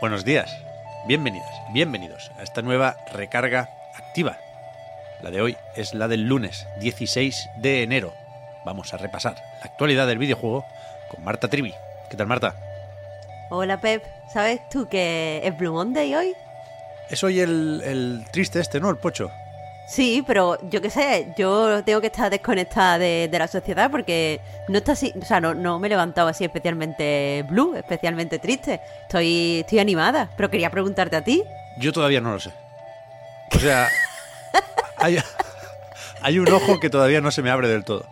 Buenos días, bienvenidas, bienvenidos a esta nueva recarga activa. La de hoy es la del lunes 16 de enero. Vamos a repasar la actualidad del videojuego con Marta Trivi. ¿Qué tal, Marta? Hola Pep, ¿sabes tú que es Blue Monday hoy? Es hoy el, el triste este, ¿no? El pocho. Sí, pero yo qué sé, yo tengo que estar desconectada de, de la sociedad porque no está así, o sea, no, no me he levantado así especialmente blue, especialmente triste. Estoy, estoy animada, pero quería preguntarte a ti. Yo todavía no lo sé. O sea, hay, hay un ojo que todavía no se me abre del todo.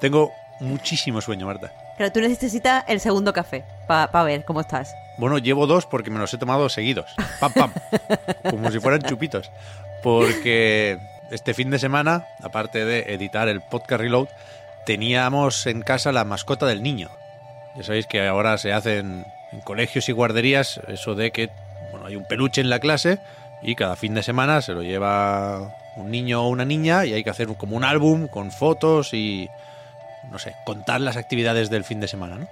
Tengo muchísimo sueño, Marta. Pero tú necesitas el segundo café para ver cómo estás. Bueno, llevo dos porque me los he tomado seguidos. Pam, pam. Como si fueran chupitos. Porque este fin de semana, aparte de editar el podcast Reload, teníamos en casa la mascota del niño. Ya sabéis que ahora se hacen en colegios y guarderías eso de que bueno, hay un peluche en la clase y cada fin de semana se lo lleva un niño o una niña y hay que hacer como un álbum con fotos y no sé, contar las actividades del fin de semana, ¿no?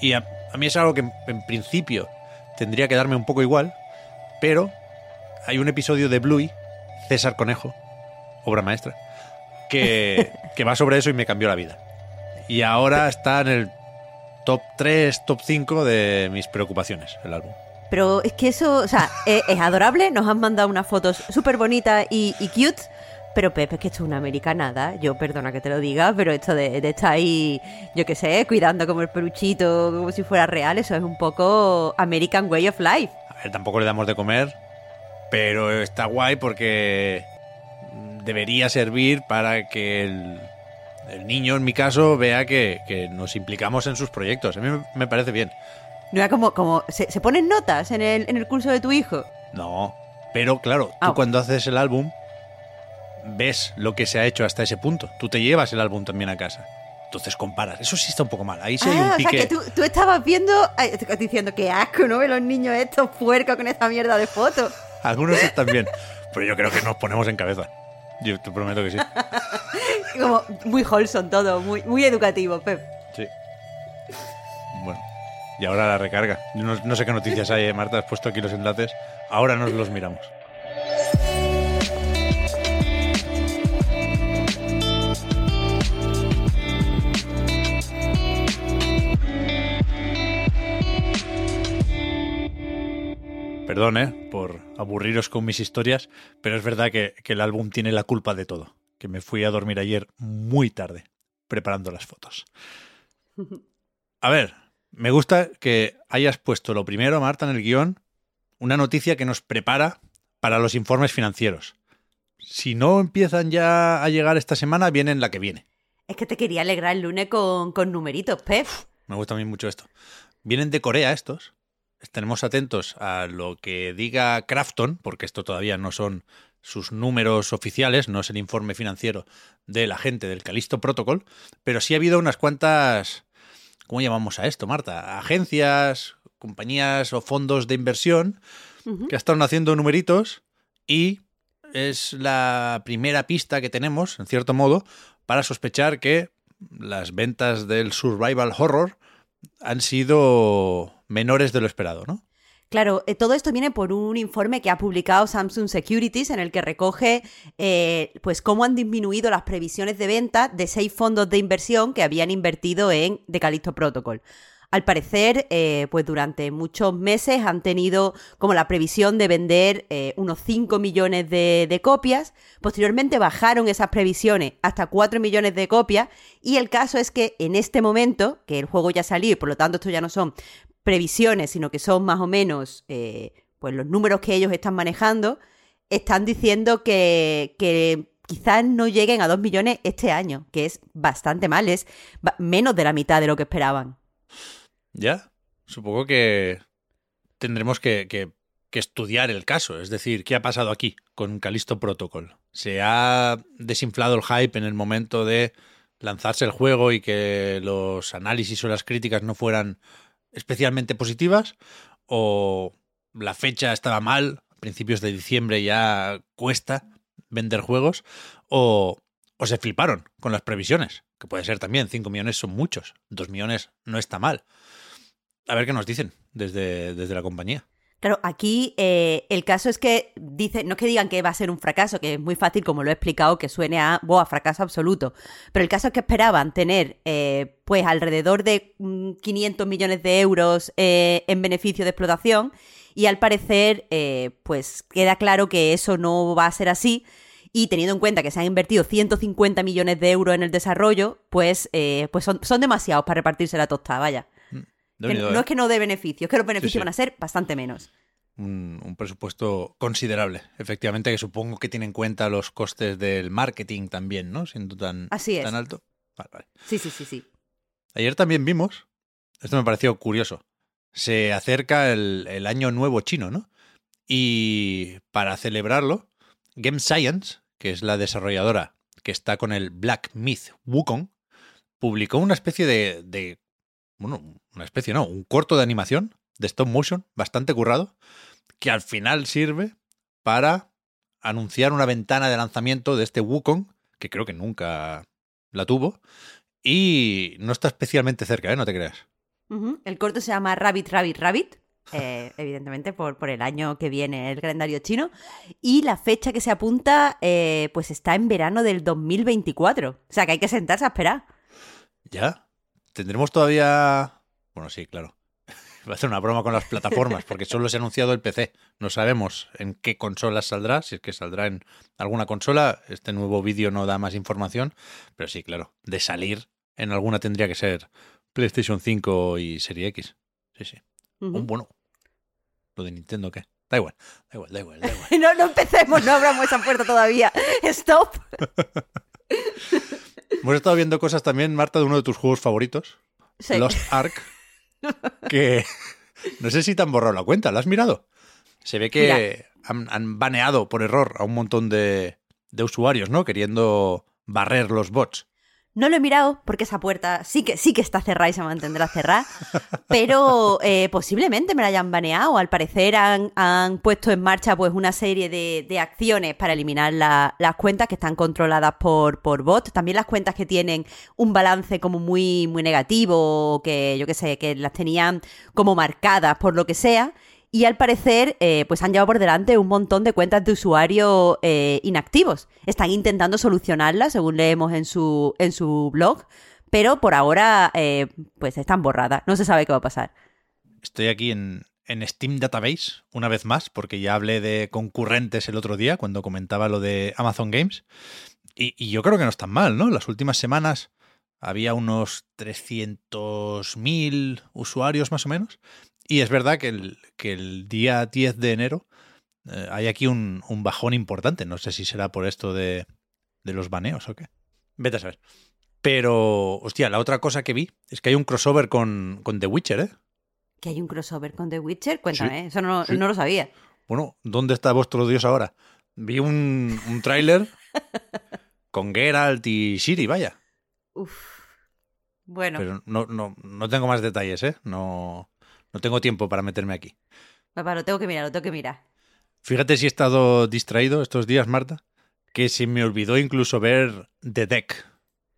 Y a, a mí es algo que en principio tendría que darme un poco igual, pero hay un episodio de Bluey, César Conejo, obra maestra, que, que va sobre eso y me cambió la vida. Y ahora está en el top 3, top 5 de mis preocupaciones, el álbum. Pero es que eso, o sea, es, es adorable, nos han mandado unas fotos súper bonitas y, y cute. Pero Pepe, es que esto es una americanada. Yo, perdona que te lo diga, pero esto de, de estar ahí, yo qué sé, cuidando como el peluchito, como si fuera real, eso es un poco American Way of Life. A ver, tampoco le damos de comer, pero está guay porque debería servir para que el, el niño, en mi caso, vea que, que nos implicamos en sus proyectos. A mí me- parece bien. No era como, como ¿se, se ponen notas en el, en el curso de tu hijo? No, pero claro, tú Ah. cuando haces el álbum ves lo que se ha hecho hasta ese punto. Tú te llevas el álbum también a casa. Entonces comparas. Eso sí está un poco mal. Ahí sí hay ah, un o pique. sea que tú, tú estabas viendo, diciendo que asco, ¿no? Ve los niños estos puercos con esta mierda de fotos. Algunos están bien. Pero yo creo que nos ponemos en cabeza. Yo te prometo que sí. Como muy wholesome todo, muy, muy educativo, Pep. Sí. Bueno. Y ahora la recarga. No, no sé qué noticias hay, eh, Marta. Has puesto aquí los enlaces. Ahora nos los miramos. Perdón, ¿eh? Por aburriros con mis historias, pero es verdad que, que el álbum tiene la culpa de todo. Que me fui a dormir ayer muy tarde, preparando las fotos. A ver, me gusta que hayas puesto lo primero, Marta, en el guion, una noticia que nos prepara para los informes financieros. Si no empiezan ya a llegar esta semana, vienen la que viene. Es que te quería alegrar el lunes con, con numeritos, Pep. Me gusta a mí mucho esto. Vienen de Corea estos. Estaremos atentos a lo que diga Crafton, porque esto todavía no son sus números oficiales, no es el informe financiero de la gente del Calisto Protocol, pero sí ha habido unas cuantas, ¿cómo llamamos a esto, Marta? Agencias, compañías o fondos de inversión que están haciendo numeritos y es la primera pista que tenemos, en cierto modo, para sospechar que las ventas del survival horror han sido menores de lo esperado, ¿no? Claro, eh, todo esto viene por un informe que ha publicado Samsung Securities en el que recoge eh, pues cómo han disminuido las previsiones de venta de seis fondos de inversión que habían invertido en The Protocol. Al parecer, eh, pues durante muchos meses han tenido como la previsión de vender unos 5 millones de, de copias. Posteriormente bajaron esas previsiones hasta 4 millones de copias. Y el caso es que en este momento, que el juego ya salió y por lo tanto esto ya no son previsiones, sino que son más o menos eh, pues los números que ellos están manejando, están diciendo que, quizás no lleguen a 2 millones este año, que es bastante mal, es menos de la mitad de lo que esperaban. Ya, supongo que tendremos que, que, estudiar el caso, es decir, ¿qué ha pasado aquí con Calisto Protocol? ¿Se ha desinflado el hype en el momento de lanzarse el juego y que los análisis o las críticas no fueran especialmente positivas? ¿O la fecha estaba mal, a principios de diciembre ya cuesta vender juegos? ¿O, o se fliparon con las previsiones? Que puede ser también, 5 millones son muchos, 2 millones no está mal. A ver qué nos dicen desde, desde la compañía. Claro, aquí eh, el caso es que dice, no es que digan que va a ser un fracaso, que es muy fácil, como lo he explicado, que suene a, fracaso absoluto. Pero el caso es que esperaban tener, eh, pues, alrededor de 500 mm, millones de euros eh, en beneficio de explotación y al parecer, pues, queda claro que eso no va a ser así. Y teniendo en cuenta que se han invertido 150 millones de euros en el desarrollo, pues, pues son demasiados para repartirse la tostada, vaya no es que no dé beneficios, es que los beneficios van a ser bastante menos. Un, presupuesto considerable, efectivamente, que supongo que tiene en cuenta los costes del marketing también, ¿no? Siendo tan, tan alto. Sí, sí, sí, sí. Ayer también vimos, esto me pareció curioso, se acerca el, el año nuevo chino, ¿no? Y para celebrarlo, Game Science, que es la desarrolladora que está con el Black Myth Wukong, publicó una especie de, de bueno, una especie, no, un corto de animación de stop motion bastante currado, que al final sirve para anunciar una ventana de lanzamiento de este Wukong, que creo que nunca la tuvo, y no está especialmente cerca, ¿eh? No te creas. El corto se llama Rabbit, Rabbit, Rabbit. Eh, evidentemente por, por, el año que viene el calendario chino. Y la fecha que se apunta, eh, pues está en verano del 2024. O sea que hay que sentarse a esperar. ¿Ya? ¿Tendremos todavía bueno, sí, claro. Va a hacer una broma con las plataformas, porque solo se ha anunciado el PC. No sabemos en qué consolas saldrá, si es que saldrá en alguna consola. Este nuevo vídeo no da más información, pero sí, claro, de salir en alguna tendría que ser PlayStation 5 y Serie X. Sí, sí. Un bueno. Lo de Nintendo, ¿qué? Da igual, da igual, da igual, da igual. no, no empecemos, no abramos esa puerta todavía. Stop. Hemos estado viendo cosas también, Marta, de uno de tus juegos favoritos. Lost Ark que no sé si te han borrado la cuenta, ¿la has mirado? Se ve que han, baneado por error a un montón de, de usuarios, ¿no? Queriendo barrer los bots. No lo he mirado porque esa puerta sí que, sí que está cerrada y se mantendrá cerrada, pero eh, posiblemente me la hayan baneado. Al parecer han, han puesto en marcha pues una serie de, de acciones para eliminar las cuentas que están controladas por, por bots. También las cuentas que tienen un balance como muy, muy negativo, que yo qué sé, que las tenían como marcadas por lo que sea y al parecer eh, pues han llevado por delante un montón de cuentas de usuario eh, inactivos. Están intentando solucionarlas, según leemos en su, en su blog, pero por ahora eh, pues están borradas. No se sabe qué va a pasar. Estoy aquí en, en Steam Database una vez más, porque ya hablé de concurrentes el otro día cuando comentaba lo de Amazon Games. Y, y yo creo que no están mal, ¿no? Las últimas semanas había unos 300.000 usuarios más o menos. Y es verdad que el, que el día 10 de enero eh, hay aquí un, bajón importante. No sé si será por esto de, de los baneos o qué. Vete a saber. Pero, hostia, la otra cosa que vi es que hay un crossover con, con The Witcher, ¿eh? ¿Que hay un crossover con The Witcher? Cuéntame, eso no, no, lo sabía. Bueno, ¿dónde está vuestro dios ahora? Vi un, un tráiler con Geralt y Siri, vaya. Uf. Bueno. Pero no, no, no tengo más detalles, ¿eh? No, no tengo tiempo para meterme aquí. Papá, lo tengo que mirar, lo tengo que mirar. Fíjate si he estado distraído estos días, Marta, que se me olvidó incluso ver The Deck.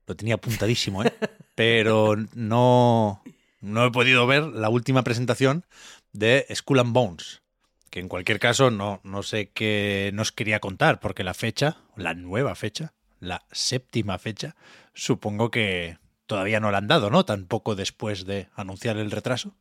Lo tenía apuntadísimo, ¿eh? Pero no, no he podido ver la última presentación de Skull and Bones. Que en cualquier caso no, no sé qué nos quería contar, porque la fecha, la nueva fecha, la séptima fecha, supongo que todavía no la han dado, ¿no? Tampoco después de anunciar el retraso.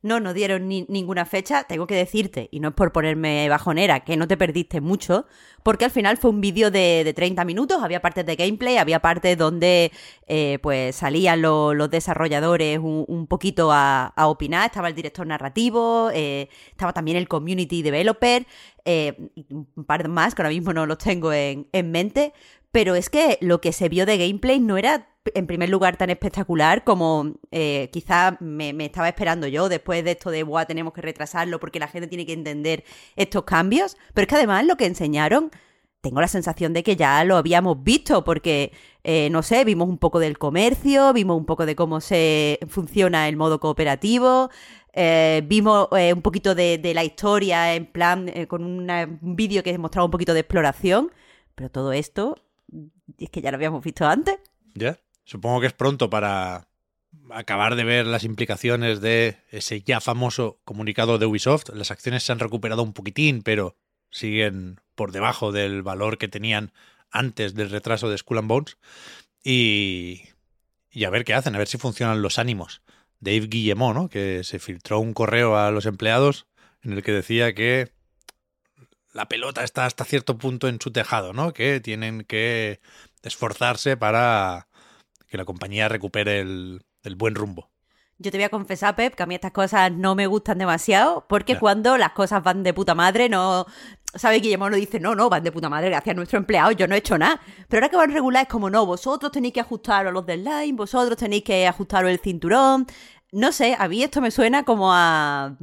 No, no dieron ni, ninguna fecha. Tengo que decirte, y no es por ponerme bajonera, que no te perdiste mucho, porque al final fue un vídeo de, de 30 minutos, había partes de gameplay, había partes donde eh, pues salían los desarrolladores un, poquito a, opinar, estaba el director narrativo, eh, estaba también el community developer, eh, un par más que ahora mismo no los tengo en, en mente, pero es que lo que se vio de gameplay no era en primer lugar tan espectacular como eh, quizá me, me, estaba esperando yo. Después de esto de, Buah, tenemos que retrasarlo porque la gente tiene que entender estos cambios, pero es que además lo que enseñaron tengo la sensación de que ya lo habíamos visto, porque, eh, no sé, vimos un poco del comercio, vimos un poco de cómo se funciona el modo cooperativo, eh, vimos eh, un poquito de, la historia en plan, con un vídeo que mostraba un poquito de exploración, pero todo esto es que ya lo habíamos visto antes. Ya, supongo que es pronto para acabar de ver las implicaciones de ese ya famoso comunicado de Ubisoft. Las acciones se han recuperado un poquitín, pero siguen por debajo del valor que tenían antes del retraso de Skull and Bones. Y, y a ver qué hacen, a ver si funcionan los ánimos. Dave Guillemot, ¿no? que se filtró un correo a los empleados en el que decía que la pelota está hasta cierto punto en su tejado, ¿no? Que tienen que esforzarse para que la compañía recupere el, el buen rumbo. Yo te voy a confesar, Pep, que a mí estas cosas no me gustan demasiado, porque cuando las cosas van de puta madre, no. ¿Sabe? Guillermo lo dice, no, no, van de puta madre gracias a nuestro empleado, yo no he hecho nada. Pero ahora que van regular es como, no, vosotros tenéis que ajustaros los deadlines, vosotros tenéis que ajustaros el cinturón. No sé, a mí esto me suena como a.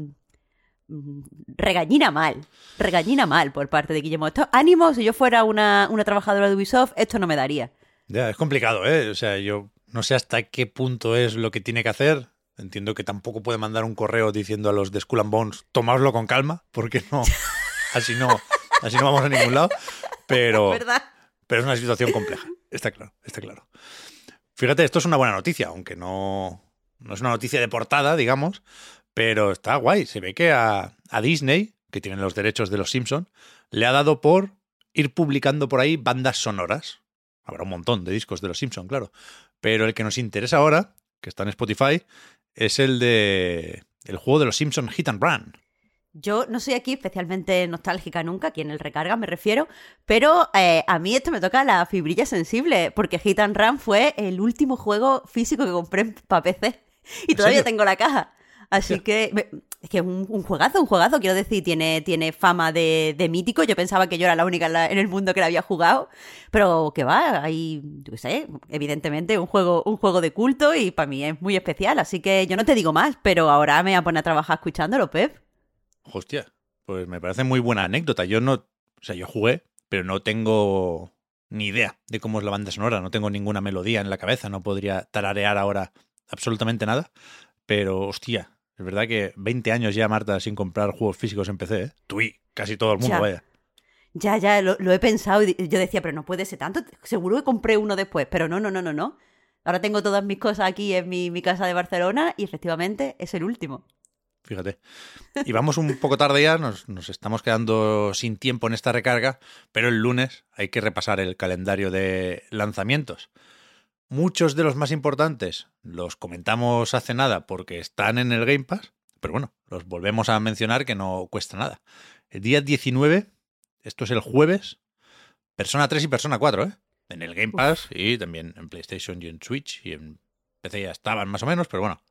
Mm, regañina mal. Regañina mal por parte de Guillermo. Esto, ánimo, si yo fuera una, una trabajadora de Ubisoft, esto no me daría. Ya, es complicado, ¿eh? O sea, yo no sé hasta qué punto es lo que tiene que hacer Entiendo que tampoco puede mandar un correo diciendo a los de Skull and Bones, tomadlo con calma, porque no, así no, así no vamos a ningún lado. Pero, pero es una situación compleja, está claro, está claro. Fíjate, esto es una buena noticia, aunque no, no es una noticia de portada, digamos, pero está guay. Se ve que a, a Disney, que tiene los derechos de los Simpsons, le ha dado por ir publicando por ahí bandas sonoras. Habrá un montón de discos de los Simpsons, claro. Pero el que nos interesa ahora, que está en Spotify, es el de el juego de los Simpsons Hit and Run. Yo no soy aquí especialmente nostálgica nunca, aquí en el recarga me refiero, pero eh, a mí esto me toca la fibrilla sensible, porque Hit and Run fue el último juego físico que compré para PC y todavía tengo la caja. Así que es que es un, juegazo, un juegazo, quiero decir, tiene, tiene fama de, mítico. Yo pensaba que yo era la única en, el mundo que la había jugado, pero que va, hay, yo qué sé, evidentemente un juego, un juego de culto y para mí es muy especial. Así que yo no te digo más, pero ahora me voy a poner a trabajar escuchándolo, Pep. Hostia, pues me parece muy buena anécdota. Yo no, o sea, yo jugué, pero no tengo ni idea de cómo es la banda sonora, no tengo ninguna melodía en la cabeza, no podría tararear ahora absolutamente nada. Pero, hostia, es verdad que 20 años ya, Marta, sin comprar juegos físicos en PC, ¿eh? Tú y casi todo el mundo, vaya. Ya, ya, lo, he pensado y yo decía, pero no puede ser tanto. Seguro que compré uno después, pero no, no, no, no, no. Ahora tengo todas mis cosas aquí en mi, casa de Barcelona y efectivamente es el último. Fíjate. Y vamos un poco tarde ya, nos, nos, estamos quedando sin tiempo en esta recarga, pero el lunes hay que repasar el calendario de lanzamientos. Muchos de los más importantes los comentamos hace nada porque están en el Game Pass, pero bueno, los volvemos a mencionar que no cuesta nada. El día 19, esto es el jueves, Persona 3 y Persona 4, ¿eh? En el Game Pass y también en PlayStation y en Switch y en PC ya estaban más o menos, pero bueno,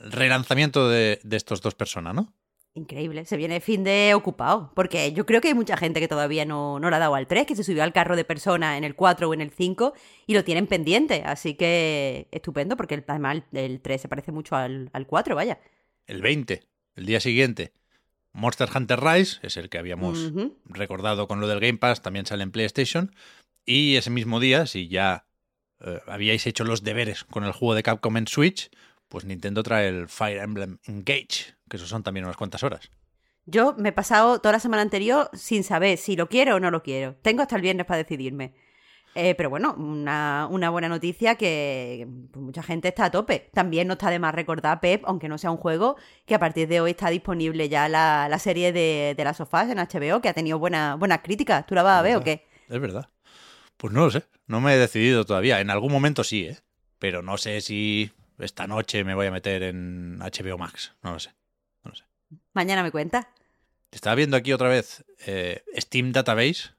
el relanzamiento de, de estos dos personas, ¿no? Increíble, se viene fin de ocupado, porque yo creo que hay mucha gente que todavía no, no le ha dado al 3, que se subió al carro de persona en el 4 o en el 5 y lo tienen pendiente, así que estupendo, porque además el 3 se parece mucho al, 4, vaya. El 20, el día siguiente, Monster Hunter Rise, es el que habíamos recordado con lo del Game Pass, también sale en PlayStation, y ese mismo día, si ya eh, habíais hecho los deberes con el juego de Capcom en Switch, pues Nintendo trae el Fire Emblem Engage, que eso son también unas cuantas horas. Yo me he pasado toda la semana anterior sin saber si lo quiero o no lo quiero. Tengo hasta el viernes para decidirme. Eh, pero bueno, una, buena noticia que mucha gente está a tope. También no está de más recordar, Pep, aunque no sea un juego, que a partir de hoy está disponible ya la, serie de, las sofás en HBO, que ha tenido buenas críticas. ¿Tú la vas a ver o qué? Es verdad. Pues no lo sé. No me he decidido todavía. En algún momento sí, ¿eh? Pero no sé si esta noche me voy a meter en HBO Max. No lo sé. No sé. Mañana me cuenta. Estaba viendo aquí otra vez eh, Steam Database.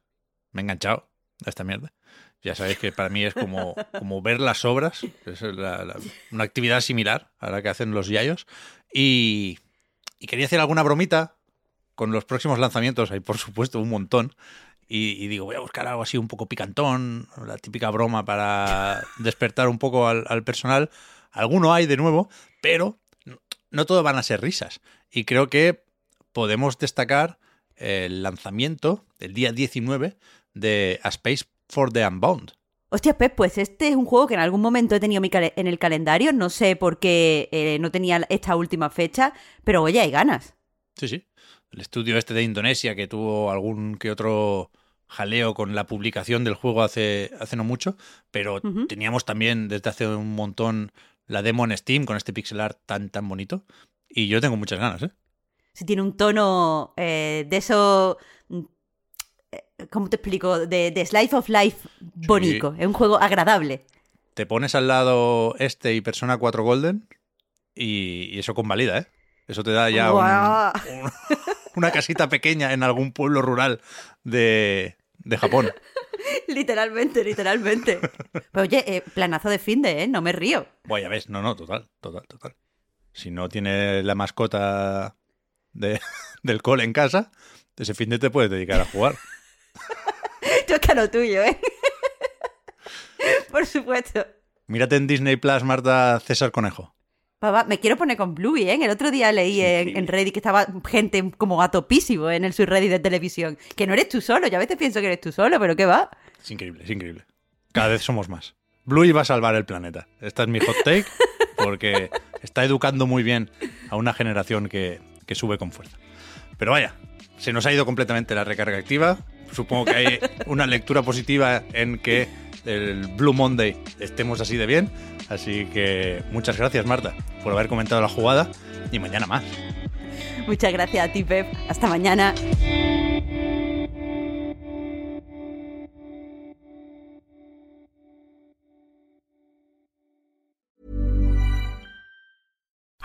Me he enganchado a esta mierda. Ya sabéis que para mí es como, como ver las obras. Es una actividad similar a la que hacen los yayos. Y, y quería hacer alguna bromita con los próximos lanzamientos. Hay, por supuesto, un montón. y, digo, voy a buscar algo así un poco picantón, la típica broma para despertar un poco al, personal. Alguno hay de nuevo, pero no todo van a ser risas. Y creo que podemos destacar el lanzamiento del día 19 de A Space for the Unbound. Hostia, Pep, pues este es un juego que en algún momento he tenido en el calendario. No sé por qué eh, no tenía esta última fecha, pero oye, hay ganas. Sí, sí. El estudio este de Indonesia que tuvo algún que otro jaleo con la publicación del juego hace, hace no mucho, pero teníamos también desde hace un montón la demo en Steam con este pixel art tan, tan bonito. Y yo tengo muchas ganas, ¿eh? Sí, tiene un tono eh, de eso. Mm, eh, ¿Cómo te explico? De, de Slice of Life bonito. Es un juego agradable. Te pones al lado este y Persona 4 Golden y, eso convalida, ¿eh? Eso te da ya una casita pequeña en algún pueblo rural de, de Japón. literalmente, literalmente. Pero oye, eh, planazo de fin de, ¿eh? No me río. Bueno, ya ves, no, no, total, total, total. Si no tiene la mascota de, del cole en casa, ese fin de te puedes dedicar a jugar. Toca lo tuyo, ¿eh? Por supuesto. Mírate en Disney Plus, Marta César Conejo. Papá, me quiero poner con Bluey, ¿eh? El otro día leí en, en, Reddit que estaba gente como a topísimo en el subreddit de televisión. Que no eres tú solo. Yo a veces pienso que eres tú solo, pero ¿qué va? Es increíble, es increíble. Cada vez somos más. Bluey va a salvar el planeta. Esta es mi hot take porque está educando muy bien a una generación que, que sube con fuerza. Pero vaya, se nos ha ido completamente la recarga activa. Supongo que hay una lectura positiva en que el Blue Monday estemos así de bien. Así que muchas gracias, Marta, por haber comentado la jugada y mañana más. Muchas gracias a ti, Pep. Hasta mañana.